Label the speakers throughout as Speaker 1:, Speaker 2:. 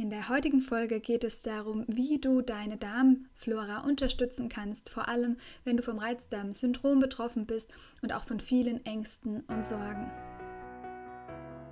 Speaker 1: In der heutigen Folge geht es darum, wie du deine Darmflora unterstützen kannst, vor allem wenn du vom Reizdarmsyndrom betroffen bist und auch von vielen Ängsten und Sorgen.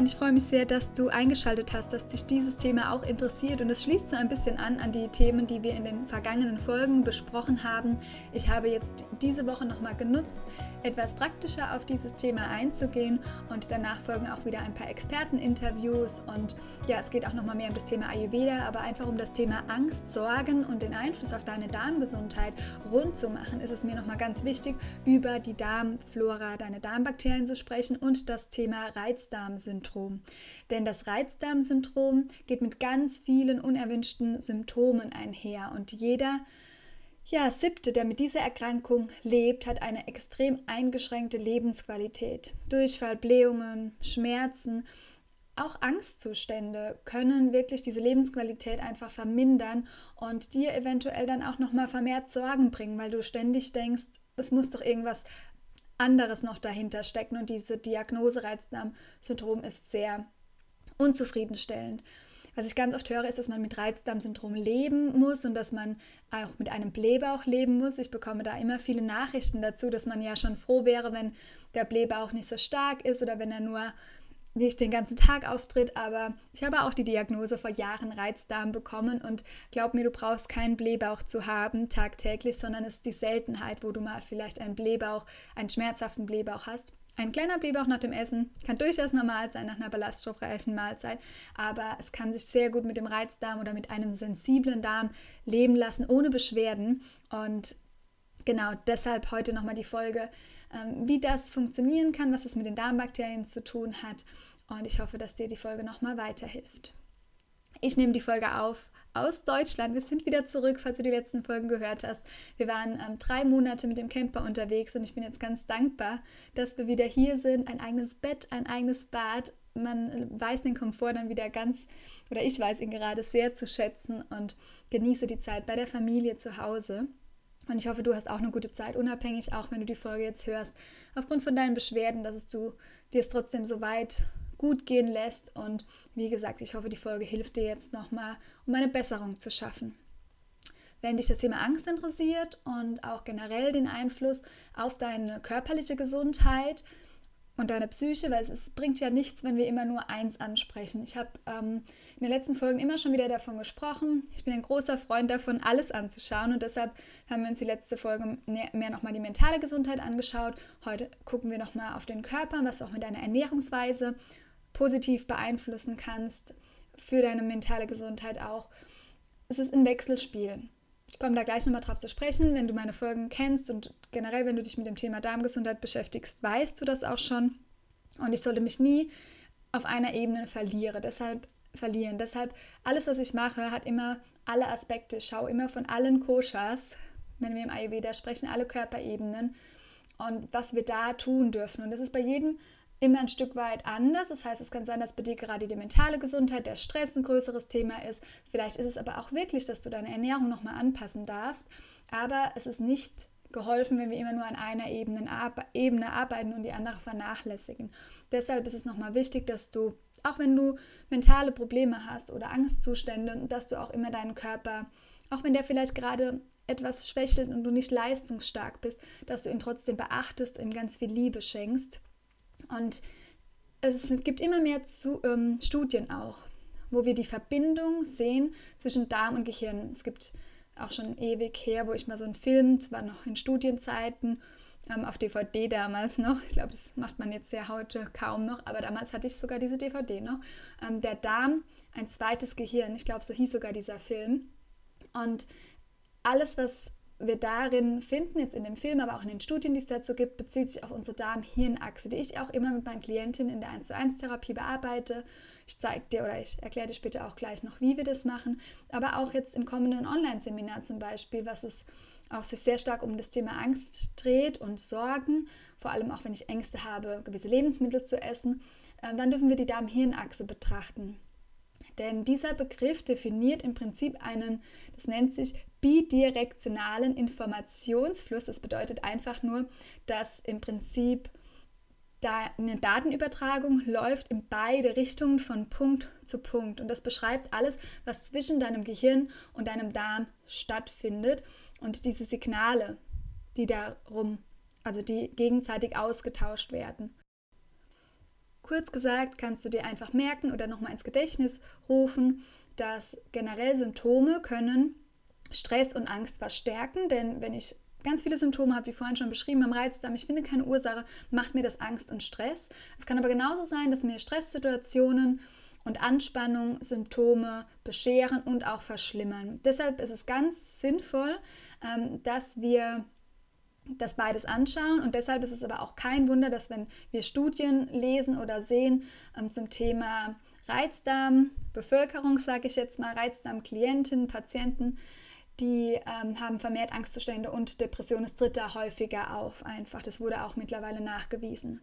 Speaker 1: Und ich freue mich sehr, dass du eingeschaltet hast, dass dich dieses Thema auch interessiert und es schließt so ein bisschen an an die Themen, die wir in den vergangenen Folgen besprochen haben. Ich habe jetzt diese Woche nochmal genutzt, etwas praktischer auf dieses Thema einzugehen und danach folgen auch wieder ein paar Experteninterviews und ja, es geht auch nochmal mehr um das Thema Ayurveda, aber einfach um das Thema Angst, Sorgen und den Einfluss auf deine Darmgesundheit rund zu machen, ist es mir nochmal ganz wichtig, über die Darmflora, deine Darmbakterien zu sprechen und das Thema Reizdarmsyndrom. Reizdarmsyndrom. Denn das Reizdarmsyndrom geht mit ganz vielen unerwünschten Symptomen einher und jeder ja, siebte, der mit dieser Erkrankung lebt, hat eine extrem eingeschränkte Lebensqualität. Durchfall, Blähungen, Schmerzen, auch Angstzustände können wirklich diese Lebensqualität einfach vermindern und dir eventuell dann auch noch mal vermehrt Sorgen bringen, weil du ständig denkst, es muss doch irgendwas anderes noch dahinter stecken und diese Diagnose Reizdarmsyndrom ist sehr unzufriedenstellend. Was ich ganz oft höre, ist, dass man mit Reizdarmsyndrom leben muss und dass man auch mit einem Blähbauch leben muss. Ich bekomme da immer viele Nachrichten dazu, dass man ja schon froh wäre, wenn der Blähbauch nicht so stark ist oder wenn er nur nicht den ganzen Tag auftritt, aber ich habe auch die Diagnose vor Jahren Reizdarm bekommen und glaub mir, du brauchst keinen Blähbauch zu haben tagtäglich, sondern es ist die Seltenheit, wo du mal vielleicht einen Blähbauch, einen schmerzhaften Blähbauch hast. Ein kleiner Blähbauch nach dem Essen kann durchaus normal sein nach einer ballaststoffreichen Mahlzeit, aber es kann sich sehr gut mit dem Reizdarm oder mit einem sensiblen Darm leben lassen, ohne Beschwerden. Und genau deshalb heute nochmal die Folge ähm, wie das funktionieren kann, was es mit den Darmbakterien zu tun hat. Und ich hoffe, dass dir die Folge nochmal weiterhilft. Ich nehme die Folge auf aus Deutschland. Wir sind wieder zurück, falls du die letzten Folgen gehört hast. Wir waren ähm, drei Monate mit dem Camper unterwegs und ich bin jetzt ganz dankbar, dass wir wieder hier sind. Ein eigenes Bett, ein eigenes Bad. Man weiß den Komfort dann wieder ganz, oder ich weiß ihn gerade sehr zu schätzen und genieße die Zeit bei der Familie zu Hause. Und ich hoffe, du hast auch eine gute Zeit, unabhängig, auch wenn du die Folge jetzt hörst, aufgrund von deinen Beschwerden, dass es du dir es trotzdem so weit gut gehen lässt. Und wie gesagt, ich hoffe, die Folge hilft dir jetzt nochmal, um eine Besserung zu schaffen. Wenn dich das Thema Angst interessiert und auch generell den Einfluss auf deine körperliche Gesundheit, und deine Psyche, weil es, es, bringt ja nichts, wenn wir immer nur eins ansprechen. Ich habe ähm, in den letzten Folgen immer schon wieder davon gesprochen. Ich bin ein großer Freund davon, alles anzuschauen und deshalb haben wir uns die letzte Folge mehr, nochmal die mentale Gesundheit angeschaut. Heute gucken wir nochmal auf den Körper, was auch mit deiner Ernährungsweise positiv beeinflussen kannst, für deine mentale Gesundheit auch. Es ist ein Wechselspiel. Ich komme da gleich nochmal drauf zu sprechen. Wenn du meine Folgen kennst und generell, wenn du dich mit dem Thema Darmgesundheit beschäftigst, weißt du das auch schon. Und ich sollte mich nie auf einer Ebene verlieren. Deshalb verlieren. Deshalb alles, was ich mache, hat immer alle Aspekte. Ich schaue immer von allen Koshas, wenn wir im Ayurveda sprechen, alle Körperebenen und was wir da tun dürfen. Und das ist bei jedem immer ein Stück weit anders. Das heißt, es kann sein, dass bei dir gerade die mentale Gesundheit, der Stress ein größeres Thema ist. Vielleicht ist es aber auch wirklich, dass du deine Ernährung nochmal anpassen darfst. Aber es ist nicht geholfen, wenn wir immer nur an einer Ebene, Ebene arbeiten und die andere vernachlässigen. Deshalb ist es nochmal wichtig, dass du, auch wenn du mentale Probleme hast oder Angstzustände, dass du auch immer deinen Körper, auch wenn der vielleicht gerade etwas schwächelt und du nicht leistungsstark bist, dass du ihn trotzdem beachtest, ihm ganz viel Liebe schenkst und es gibt immer mehr zu, ähm, Studien auch, wo wir die Verbindung sehen zwischen Darm und Gehirn. Es gibt auch schon ewig her, wo ich mal so einen Film, zwar noch in Studienzeiten, ähm, auf DVD damals noch, ich glaube, das macht man jetzt ja heute kaum noch, aber damals hatte ich sogar diese DVD noch, ähm, der Darm, ein zweites Gehirn, ich glaube, so hieß sogar dieser Film. Und alles, was wir darin finden, jetzt in dem Film, aber auch in den Studien, die es dazu gibt, bezieht sich auf unsere Darm-Hirn-Achse, die ich auch immer mit meinen Klientinnen in der 1 zu 1 Therapie bearbeite. Ich zeige dir oder ich erkläre dir später auch gleich noch, wie wir das machen. Aber auch jetzt im kommenden Online-Seminar zum Beispiel, was es auch sich sehr stark um das Thema Angst dreht und Sorgen, vor allem auch wenn ich Ängste habe, gewisse Lebensmittel zu essen, äh, dann dürfen wir die Darm-Hirn-Achse betrachten. Denn dieser Begriff definiert im Prinzip einen, das nennt sich bidirektionalen Informationsfluss. Das bedeutet einfach nur, dass im Prinzip da eine Datenübertragung läuft in beide Richtungen von Punkt zu Punkt. Und das beschreibt alles, was zwischen deinem Gehirn und deinem Darm stattfindet. Und diese Signale, die darum, also die gegenseitig ausgetauscht werden. Kurz gesagt, kannst du dir einfach merken oder nochmal ins Gedächtnis rufen, dass generell Symptome können Stress und Angst verstärken, denn wenn ich ganz viele Symptome habe, wie vorhin schon beschrieben, am Reizdarm, ich finde keine Ursache, macht mir das Angst und Stress. Es kann aber genauso sein, dass mir Stresssituationen und Anspannung Symptome bescheren und auch verschlimmern. Deshalb ist es ganz sinnvoll, ähm, dass wir das beides anschauen. Und deshalb ist es aber auch kein Wunder, dass wenn wir Studien lesen oder sehen ähm, zum Thema Reizdarm, Bevölkerung, sage ich jetzt mal, Reizdarm, Klienten, Patienten, die ähm, haben vermehrt Angstzustände und Depression. Es tritt da häufiger auf einfach. Das wurde auch mittlerweile nachgewiesen.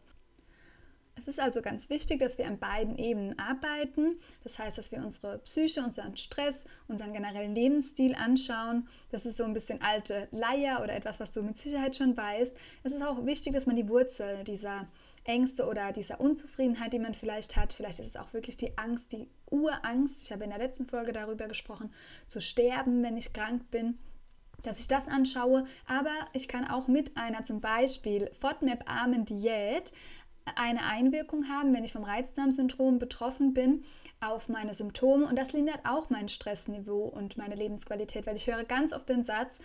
Speaker 1: Es ist also ganz wichtig, dass wir an beiden Ebenen arbeiten. Das heißt, dass wir unsere Psyche, unseren Stress, unseren generellen Lebensstil anschauen. Das ist so ein bisschen alte Leier oder etwas, was du mit Sicherheit schon weißt. Es ist auch wichtig, dass man die Wurzel dieser Ängste oder dieser Unzufriedenheit, die man vielleicht hat, vielleicht ist es auch wirklich die Angst, die Urangst. Ich habe in der letzten Folge darüber gesprochen, zu sterben, wenn ich krank bin dass ich das anschaue, aber ich kann auch mit einer zum Beispiel FODMAP-armen Diät eine Einwirkung haben, wenn ich vom Reizdarmsyndrom betroffen bin, auf meine Symptome. Und das lindert auch mein Stressniveau und meine Lebensqualität, weil ich höre ganz oft den Satz,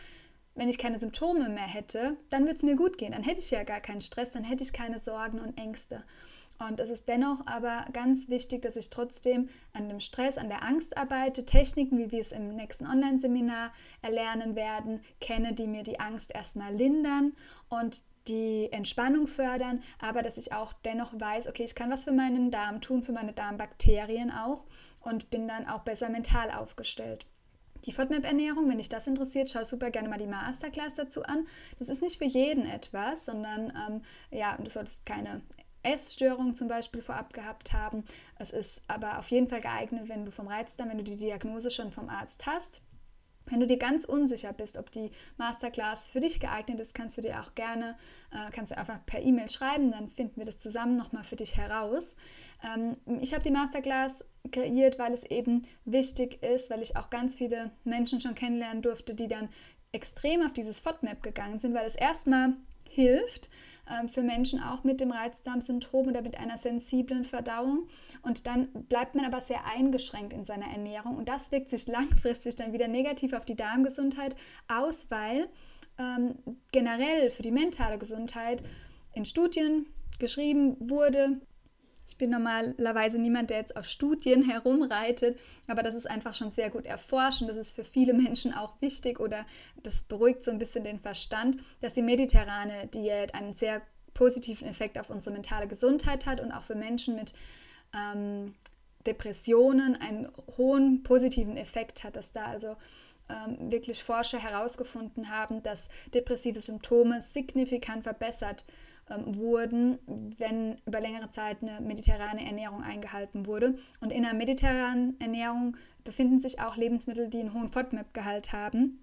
Speaker 1: wenn ich keine Symptome mehr hätte, dann würde es mir gut gehen. Dann hätte ich ja gar keinen Stress, dann hätte ich keine Sorgen und Ängste. Und es ist dennoch aber ganz wichtig, dass ich trotzdem an dem Stress, an der Angst arbeite, Techniken, wie wir es im nächsten Online-Seminar erlernen werden, kenne, die mir die Angst erstmal lindern und die Entspannung fördern, aber dass ich auch dennoch weiß, okay, ich kann was für meinen Darm tun, für meine Darmbakterien auch und bin dann auch besser mental aufgestellt. Die FODMAP-Ernährung, wenn dich das interessiert, schau super gerne mal die Masterclass dazu an. Das ist nicht für jeden etwas, sondern ähm, ja, du solltest keine Essstörung zum Beispiel vorab gehabt haben. Es ist aber auf jeden Fall geeignet, wenn du vom Reizdarm, wenn du die Diagnose schon vom Arzt hast wenn du dir ganz unsicher bist, ob die Masterclass für dich geeignet ist, kannst du dir auch gerne, äh, kannst du einfach per E-Mail schreiben, dann finden wir das zusammen nochmal für dich heraus. Ähm, ich habe die Masterclass kreiert, weil es eben wichtig ist, weil ich auch ganz viele Menschen schon kennenlernen durfte, die dann extrem auf dieses FODMAP gegangen sind, weil es erstmal hilft, für Menschen auch mit dem Reizdarmsyndrom oder mit einer sensiblen Verdauung. Und dann bleibt man aber sehr eingeschränkt in seiner Ernährung. Und das wirkt sich langfristig dann wieder negativ auf die Darmgesundheit aus, weil ähm, generell für die mentale Gesundheit in Studien geschrieben wurde, ich bin normalerweise niemand, der jetzt auf Studien herumreitet, aber das ist einfach schon sehr gut erforscht und das ist für viele Menschen auch wichtig oder das beruhigt so ein bisschen den Verstand, dass die mediterrane Diät einen sehr positiven Effekt auf unsere mentale Gesundheit hat und auch für Menschen mit ähm, Depressionen einen hohen positiven Effekt hat, dass da also ähm, wirklich Forscher herausgefunden haben, dass depressive Symptome signifikant verbessert ähm, wurden, wenn über längere Zeit eine mediterrane Ernährung eingehalten wurde. Und in einer mediterranen Ernährung befinden sich auch Lebensmittel, die einen hohen FODMAP-Gehalt haben.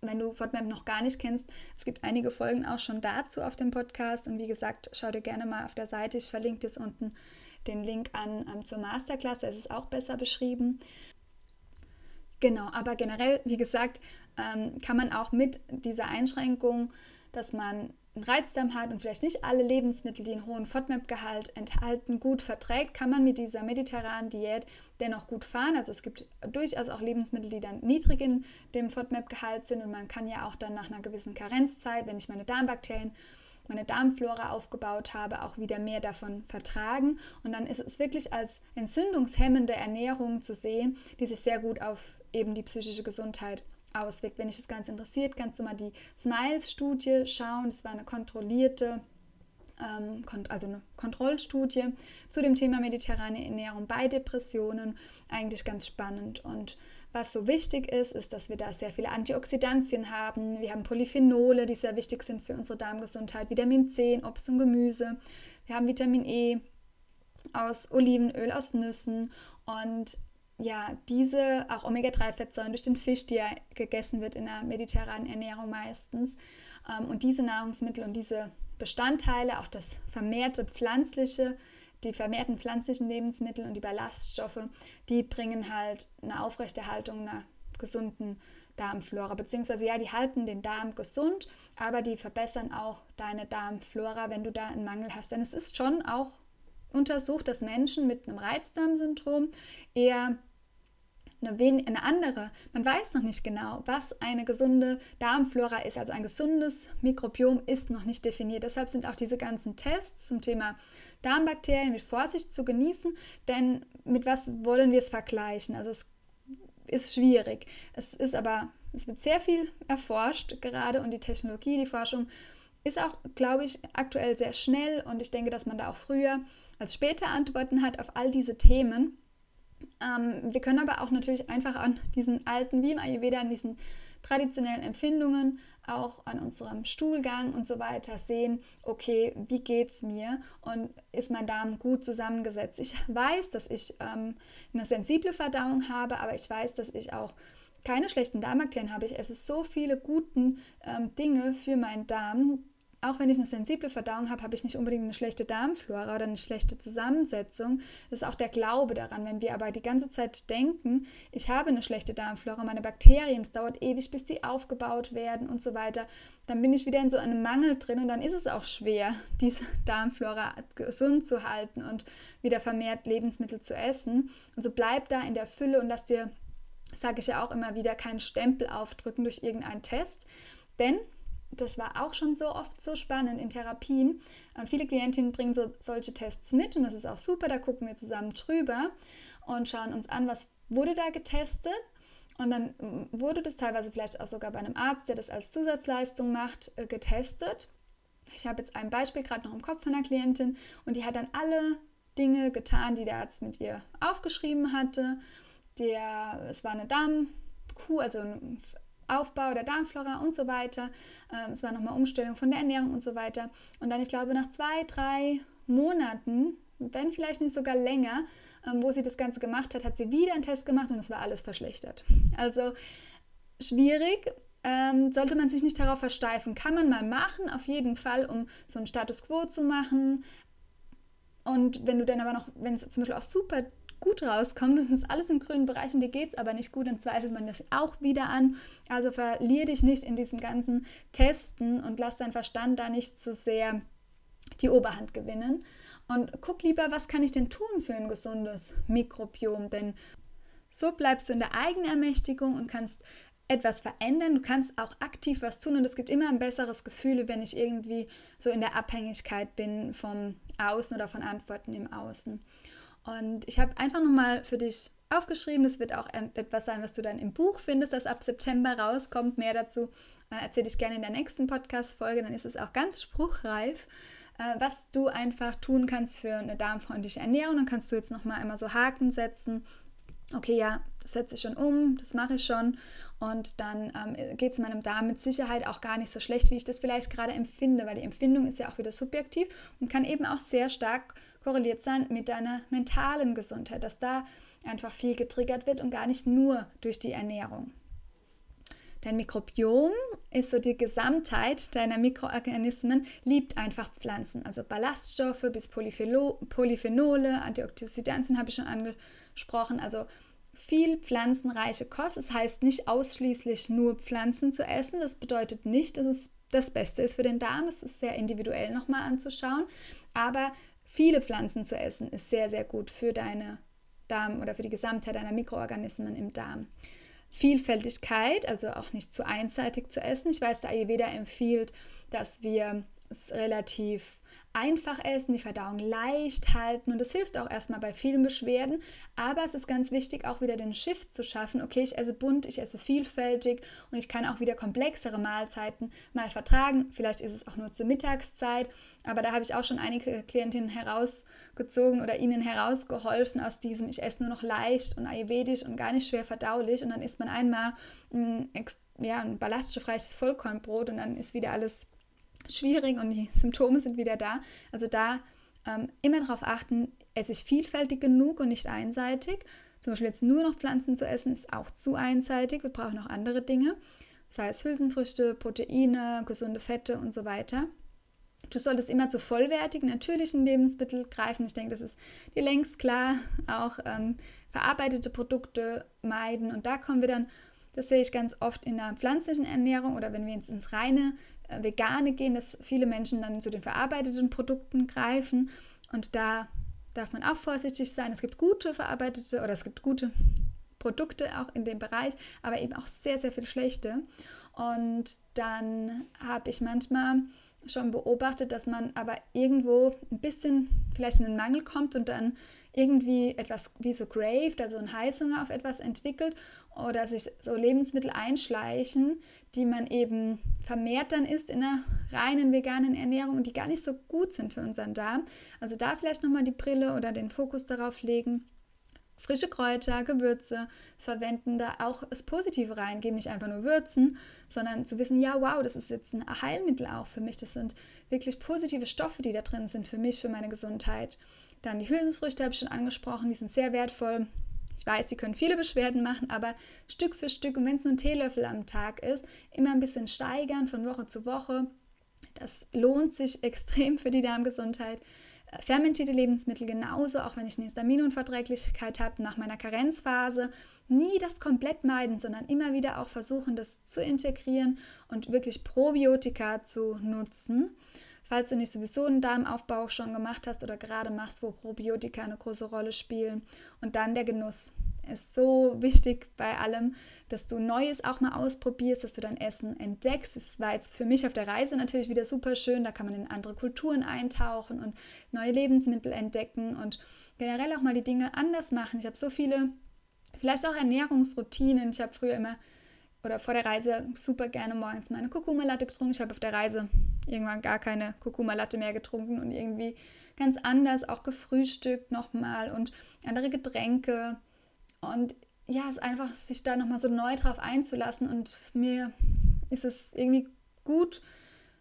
Speaker 1: Wenn du FODMAP noch gar nicht kennst, es gibt einige Folgen auch schon dazu auf dem Podcast. Und wie gesagt, schau dir gerne mal auf der Seite, ich verlinke dir unten den Link an ähm, zur Masterclass, da ist es auch besser beschrieben. Genau, aber generell, wie gesagt, ähm, kann man auch mit dieser Einschränkung, dass man einen Reizdarm hat und vielleicht nicht alle Lebensmittel, die einen hohen FODMAP-Gehalt enthalten, gut verträgt, kann man mit dieser mediterranen Diät dennoch gut fahren. Also es gibt durchaus auch Lebensmittel, die dann niedrig in dem FODMAP-Gehalt sind und man kann ja auch dann nach einer gewissen Karenzzeit, wenn ich meine Darmbakterien meine Darmflora aufgebaut habe, auch wieder mehr davon vertragen. Und dann ist es wirklich als entzündungshemmende Ernährung zu sehen, die sich sehr gut auf eben die psychische Gesundheit auswirkt. Wenn dich das Ganze interessiert, kannst du mal die Smiles-Studie schauen. Das war eine kontrollierte ähm, also eine Kontrollstudie zu dem Thema mediterrane Ernährung bei Depressionen. Eigentlich ganz spannend. Und was so wichtig ist, ist, dass wir da sehr viele Antioxidantien haben. Wir haben Polyphenole, die sehr wichtig sind für unsere Darmgesundheit, Vitamin C Obst und Gemüse. Wir haben Vitamin E aus Olivenöl, aus Nüssen und ja, diese auch Omega-3-Fettsäuren durch den Fisch, die ja gegessen wird in der mediterranen Ernährung meistens. Ähm, und diese Nahrungsmittel und diese Bestandteile, auch das vermehrte pflanzliche, die vermehrten pflanzlichen Lebensmittel und die Ballaststoffe, die bringen halt eine Aufrechterhaltung einer gesunden Darmflora, beziehungsweise ja, die halten den Darm gesund, aber die verbessern auch deine Darmflora, wenn du da einen Mangel hast. Denn es ist schon auch untersucht, dass Menschen mit einem Reizdarmsyndrom eher eine, eine andere, man weiß noch nicht genau, was eine gesunde Darmflora ist. Also ein gesundes Mikrobiom ist noch nicht definiert. Deshalb sind auch diese ganzen Tests zum Thema Darmbakterien mit Vorsicht zu genießen, denn mit was wollen wir es vergleichen? Also es ist schwierig. Es ist aber, es wird sehr viel erforscht gerade und die Technologie, die Forschung ist auch, glaube ich, aktuell sehr schnell und ich denke, dass man da auch früher als später Antworten hat auf all diese Themen. Ähm, wir können aber auch natürlich einfach an diesen alten, wie im Ayurveda, an diesen traditionellen Empfindungen, auch an unserem Stuhlgang und so weiter sehen, okay, wie geht es mir und ist mein Darm gut zusammengesetzt. Ich weiß, dass ich ähm, eine sensible Verdauung habe, aber ich weiß, dass ich auch keine schlechten Darmbakterien habe. Ich esse so viele gute ähm, Dinge für meinen Darm, auch wenn ich eine sensible Verdauung habe, habe ich nicht unbedingt eine schlechte Darmflora oder eine schlechte Zusammensetzung. Das ist auch der Glaube daran. Wenn wir aber die ganze Zeit denken, ich habe eine schlechte Darmflora, meine Bakterien, es dauert ewig, bis sie aufgebaut werden und so weiter, dann bin ich wieder in so einem Mangel drin und dann ist es auch schwer, diese Darmflora gesund zu halten und wieder vermehrt Lebensmittel zu essen. Also bleib da in der Fülle und lass dir, sage ich ja auch immer wieder, keinen Stempel aufdrücken durch irgendeinen Test. Denn das war auch schon so oft so spannend in Therapien. Äh, viele Klientinnen bringen so, solche Tests mit und das ist auch super. Da gucken wir zusammen drüber und schauen uns an, was wurde da getestet. Und dann mm, wurde das teilweise vielleicht auch sogar bei einem Arzt, der das als Zusatzleistung macht, äh, getestet. Ich habe jetzt ein Beispiel gerade noch im Kopf von einer Klientin und die hat dann alle Dinge getan, die der Arzt mit ihr aufgeschrieben hatte. Der, es war eine Darmkuh, also ein Aufbau der Darmflora und so weiter. Ähm, es war nochmal Umstellung von der Ernährung und so weiter. Und dann, ich glaube, nach zwei, drei Monaten, wenn vielleicht nicht sogar länger, ähm, wo sie das Ganze gemacht hat, hat sie wieder einen Test gemacht und es war alles verschlechtert. Also schwierig. Ähm, sollte man sich nicht darauf versteifen. Kann man mal machen, auf jeden Fall, um so einen Status quo zu machen. Und wenn du dann aber noch, wenn es zum Beispiel auch super gut rauskommt. Das ist alles im grünen Bereich und dir geht es aber nicht gut, dann zweifelt man das auch wieder an. Also verlier dich nicht in diesem ganzen Testen und lass deinen Verstand da nicht zu sehr die Oberhand gewinnen. Und guck lieber, was kann ich denn tun für ein gesundes Mikrobiom? Denn so bleibst du in der Eigenermächtigung und kannst etwas verändern. Du kannst auch aktiv was tun und es gibt immer ein besseres Gefühl, wenn ich irgendwie so in der Abhängigkeit bin vom Außen oder von Antworten im Außen. Und ich habe einfach nochmal für dich aufgeschrieben. Das wird auch etwas sein, was du dann im Buch findest, das ab September rauskommt. Mehr dazu äh, erzähle ich gerne in der nächsten Podcast-Folge. Dann ist es auch ganz spruchreif, äh, was du einfach tun kannst für eine darmfreundliche Ernährung. Dann kannst du jetzt nochmal einmal so Haken setzen. Okay, ja, das setze ich schon um, das mache ich schon. Und dann ähm, geht es meinem Darm mit Sicherheit auch gar nicht so schlecht, wie ich das vielleicht gerade empfinde, weil die Empfindung ist ja auch wieder subjektiv und kann eben auch sehr stark korreliert sein mit deiner mentalen Gesundheit, dass da einfach viel getriggert wird und gar nicht nur durch die Ernährung. Dein Mikrobiom ist so die Gesamtheit deiner Mikroorganismen, liebt einfach Pflanzen. Also Ballaststoffe bis Polyphenole, Antioxidantien habe ich schon angesprochen. Also viel pflanzenreiche Kost. Das heißt nicht ausschließlich nur Pflanzen zu essen. Das bedeutet nicht, dass es das Beste ist für den Darm. Das ist sehr individuell nochmal anzuschauen. Aber viele Pflanzen zu essen ist sehr, sehr gut für deine Darm oder für die Gesamtheit deiner Mikroorganismen im Darm. Vielfältigkeit, also auch nicht zu einseitig zu essen. Ich weiß, der Ayurveda empfiehlt, dass wir es relativ einfach essen, die Verdauung leicht halten und das hilft auch erstmal bei vielen Beschwerden. Aber es ist ganz wichtig, auch wieder den Shift zu schaffen. Okay, ich esse bunt, ich esse vielfältig und ich kann auch wieder komplexere Mahlzeiten mal vertragen. Vielleicht ist es auch nur zur Mittagszeit, aber da habe ich auch schon einige Klientinnen herausgezogen oder ihnen herausgeholfen aus diesem, ich esse nur noch leicht und ayurvedisch und gar nicht schwer verdaulich und dann isst man einmal ein, ja, ein ballaststoffreiches Vollkornbrot und dann ist wieder alles schwierig und die Symptome sind wieder da. Also da ähm, immer darauf achten, esse ich vielfältig genug und nicht einseitig. Zum Beispiel jetzt nur noch Pflanzen zu essen, ist auch zu einseitig. Wir brauchen auch andere Dinge, sei es Hülsenfrüchte, Proteine, gesunde Fette und so weiter. Du solltest immer zu vollwertigen, natürlichen Lebensmitteln greifen. Ich denke, das ist dir längst klar. Auch ähm, verarbeitete Produkte meiden. Und da kommen wir dann, das sehe ich ganz oft in der pflanzlichen Ernährung oder wenn wir jetzt ins reine Vegane gehen, dass viele Menschen dann zu den verarbeiteten Produkten greifen. Und da darf man auch vorsichtig sein. Es gibt gute verarbeitete oder es gibt gute Produkte auch in dem Bereich, aber eben auch sehr, sehr viel schlechte. Und dann habe ich manchmal schon beobachtet, dass man aber irgendwo ein bisschen vielleicht in den Mangel kommt und dann irgendwie etwas wie so graved, also ein Heißhunger auf etwas entwickelt oder sich so Lebensmittel einschleichen, die man eben vermehrt dann isst in einer reinen veganen Ernährung und die gar nicht so gut sind für unseren Darm. Also da vielleicht nochmal die Brille oder den Fokus darauf legen. Frische Kräuter, Gewürze verwenden, da auch das Positive reingeben, nicht einfach nur würzen, sondern zu wissen, ja, wow, das ist jetzt ein Heilmittel auch für mich. Das sind wirklich positive Stoffe, die da drin sind für mich, für meine Gesundheit. Dann die Hülsenfrüchte habe ich schon angesprochen, die sind sehr wertvoll. Ich weiß, sie können viele Beschwerden machen, aber Stück für Stück, und wenn es nur ein Teelöffel am Tag ist, immer ein bisschen steigern von Woche zu Woche. Das lohnt sich extrem für die Darmgesundheit. Fermentierte Lebensmittel genauso, auch wenn ich eine Histaminunverträglichkeit habe nach meiner Karenzphase. Nie das komplett meiden, sondern immer wieder auch versuchen, das zu integrieren und wirklich Probiotika zu nutzen. Falls du nicht sowieso einen Darmaufbau schon gemacht hast oder gerade machst, wo Probiotika eine große Rolle spielen. Und dann der Genuss ist so wichtig bei allem, dass du Neues auch mal ausprobierst, dass du dein Essen entdeckst. Es war jetzt für mich auf der Reise natürlich wieder super schön. Da kann man in andere Kulturen eintauchen und neue Lebensmittel entdecken und generell auch mal die Dinge anders machen. Ich habe so viele, vielleicht auch Ernährungsroutinen. Ich habe früher immer oder vor der Reise super gerne morgens meine Kurkuma-Latte getrunken. Ich habe auf der Reise irgendwann gar keine Kurkuma-Latte mehr getrunken und irgendwie ganz anders auch gefrühstückt nochmal und andere Getränke. Und ja, es ist einfach, sich da nochmal so neu drauf einzulassen und mir ist es irgendwie gut,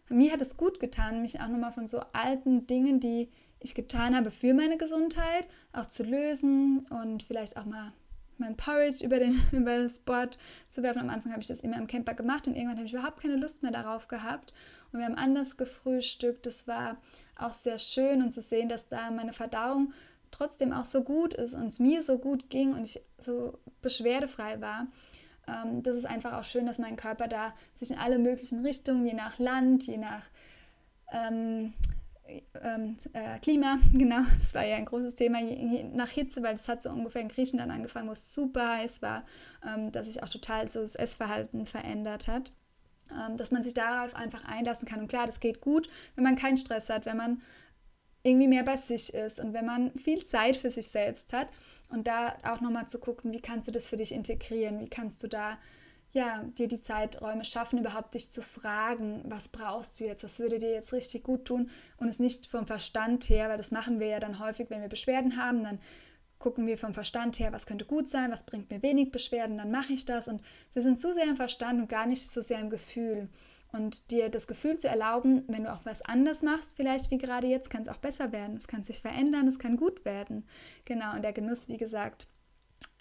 Speaker 1: mir hat es gut getan, mich auch nochmal von so alten Dingen, die ich getan habe für meine Gesundheit, auch zu lösen und vielleicht auch mal mein Porridge über, den, über das Board zu werfen. Am Anfang habe ich das immer im Camper gemacht und irgendwann habe ich überhaupt keine Lust mehr darauf gehabt. Und wir haben anders gefrühstückt. Das war auch sehr schön und zu sehen, dass da meine Verdauung trotzdem auch so gut ist und es mir so gut ging und ich so beschwerdefrei war. Ähm, das ist einfach auch schön, dass mein Körper da sich in alle möglichen Richtungen, je nach Land, je nach ähm, ähm, äh, Klima, genau, das war ja ein großes Thema, je, nach Hitze, weil es hat so ungefähr in Griechenland angefangen, wo es super heiß war, ähm, dass sich auch total so das Essverhalten verändert hat. Ähm, dass man sich darauf einfach einlassen kann. Und klar, das geht gut, wenn man keinen Stress hat, wenn man irgendwie mehr bei sich ist und wenn man viel Zeit für sich selbst hat. Und da auch nochmal zu gucken, wie kannst du das für dich integrieren, wie kannst du da ja, dir die Zeiträume schaffen, überhaupt dich zu fragen, was brauchst du jetzt, was würde dir jetzt richtig gut tun und es nicht vom Verstand her, weil das machen wir ja dann häufig, wenn wir Beschwerden haben, dann gucken wir vom Verstand her, was könnte gut sein, was bringt mir wenig Beschwerden, dann mache ich das und wir sind zu sehr im Verstand und gar nicht so sehr im Gefühl. Und dir das Gefühl zu erlauben, wenn du auch was anders machst, vielleicht wie gerade jetzt, kann es auch besser werden. Es kann sich verändern, es kann gut werden. Genau, und der Genuss, wie gesagt,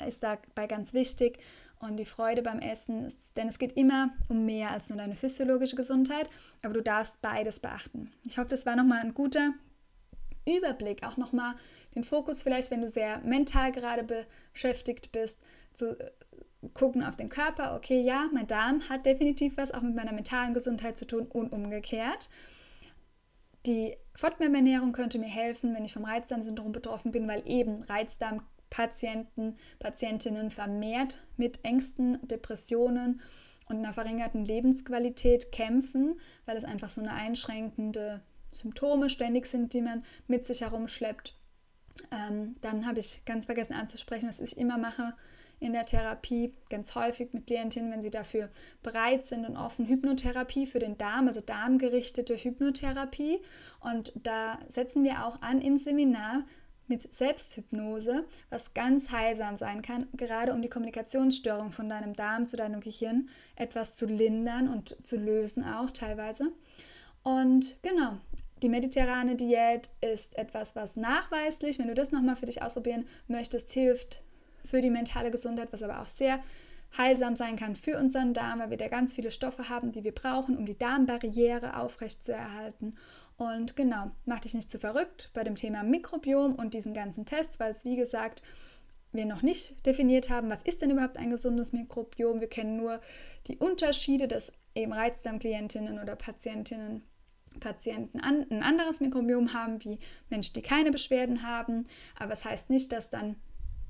Speaker 1: ist dabei ganz wichtig und die Freude beim Essen, ist, denn es geht immer um mehr als nur deine physiologische Gesundheit, aber du darfst beides beachten. Ich hoffe, das war nochmal ein guter Überblick, auch nochmal den Fokus vielleicht, wenn du sehr mental gerade beschäftigt bist, zu gucken auf den Körper, okay, ja, mein Darm hat definitiv was auch mit meiner mentalen Gesundheit zu tun und umgekehrt. Die FODMAP-Ernährung könnte mir helfen, wenn ich vom Reizdarmsyndrom betroffen bin, weil eben Reizdarm Patienten, Patientinnen vermehrt mit Ängsten, Depressionen und einer verringerten Lebensqualität kämpfen, weil es einfach so eine einschränkende Symptome ständig sind, die man mit sich herumschleppt. Ähm, dann habe ich ganz vergessen anzusprechen, was ich immer mache in der Therapie, ganz häufig mit Klientinnen, wenn sie dafür bereit sind und offen, Hypnotherapie für den Darm, also darmgerichtete Hypnotherapie. Und da setzen wir auch an im Seminar mit Selbsthypnose, was ganz heilsam sein kann, gerade um die Kommunikationsstörung von deinem Darm zu deinem Gehirn etwas zu lindern und zu lösen auch teilweise. Und genau, die mediterrane Diät ist etwas, was nachweislich, wenn du das nochmal für dich ausprobieren möchtest, hilft für die mentale Gesundheit, was aber auch sehr heilsam sein kann für unseren Darm, weil wir da ganz viele Stoffe haben, die wir brauchen, um die Darmbarriere aufrechtzuerhalten. Und genau, mach dich nicht zu verrückt bei dem Thema Mikrobiom und diesen ganzen Tests, weil es wie gesagt wir noch nicht definiert haben, was ist denn überhaupt ein gesundes Mikrobiom. Wir kennen nur die Unterschiede, dass eben Reizdarmklientinnen oder Patientinnen Patienten an, ein anderes Mikrobiom haben wie Menschen, die keine Beschwerden haben. Aber es das heißt nicht, dass dann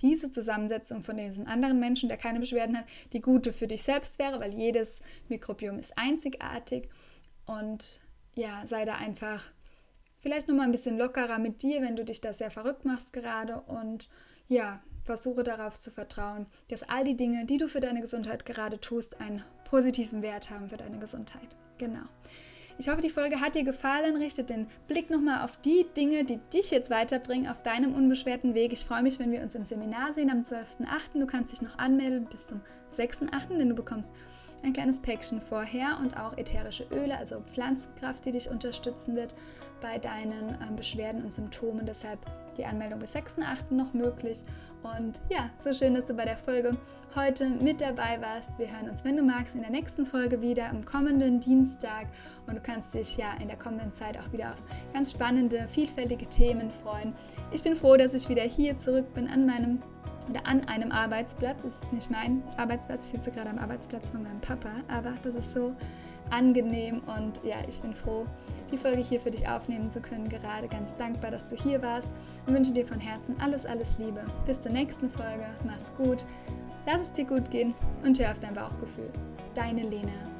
Speaker 1: diese Zusammensetzung von diesem anderen Menschen, der keine Beschwerden hat, die gute für dich selbst wäre, weil jedes Mikrobiom ist einzigartig. Und ja, sei da einfach vielleicht nochmal ein bisschen lockerer mit dir, wenn du dich da sehr verrückt machst gerade. Und ja, versuche darauf zu vertrauen, dass all die Dinge, die du für deine Gesundheit gerade tust, einen positiven Wert haben für deine Gesundheit. Genau. Ich hoffe, die Folge hat dir gefallen. Richte den Blick nochmal auf die Dinge, die dich jetzt weiterbringen auf deinem unbeschwerten Weg. Ich freue mich, wenn wir uns im Seminar sehen am 12.8. Du kannst dich noch anmelden bis zum 6.8., denn du bekommst ein kleines Päckchen vorher und auch ätherische Öle, also Pflanzenkraft, die dich unterstützen wird bei deinen äh, Beschwerden und Symptomen. Deshalb die Anmeldung bis 6.8. noch möglich. Und ja, so schön, dass du bei der Folge heute mit dabei warst. Wir hören uns, wenn du magst, in der nächsten Folge wieder am kommenden Dienstag. Und du kannst dich ja in der kommenden Zeit auch wieder auf ganz spannende, vielfältige Themen freuen. Ich bin froh, dass ich wieder hier zurück bin an meinem oder an einem Arbeitsplatz. Das ist nicht mein Arbeitsplatz, ich sitze gerade am Arbeitsplatz von meinem Papa, aber das ist so angenehm und ja, ich bin froh, die Folge hier für dich aufnehmen zu können. Gerade ganz dankbar, dass du hier warst und wünsche dir von Herzen alles, alles Liebe. Bis zur nächsten Folge. Mach's gut, lass es dir gut gehen und hör auf dein Bauchgefühl. Deine Lena.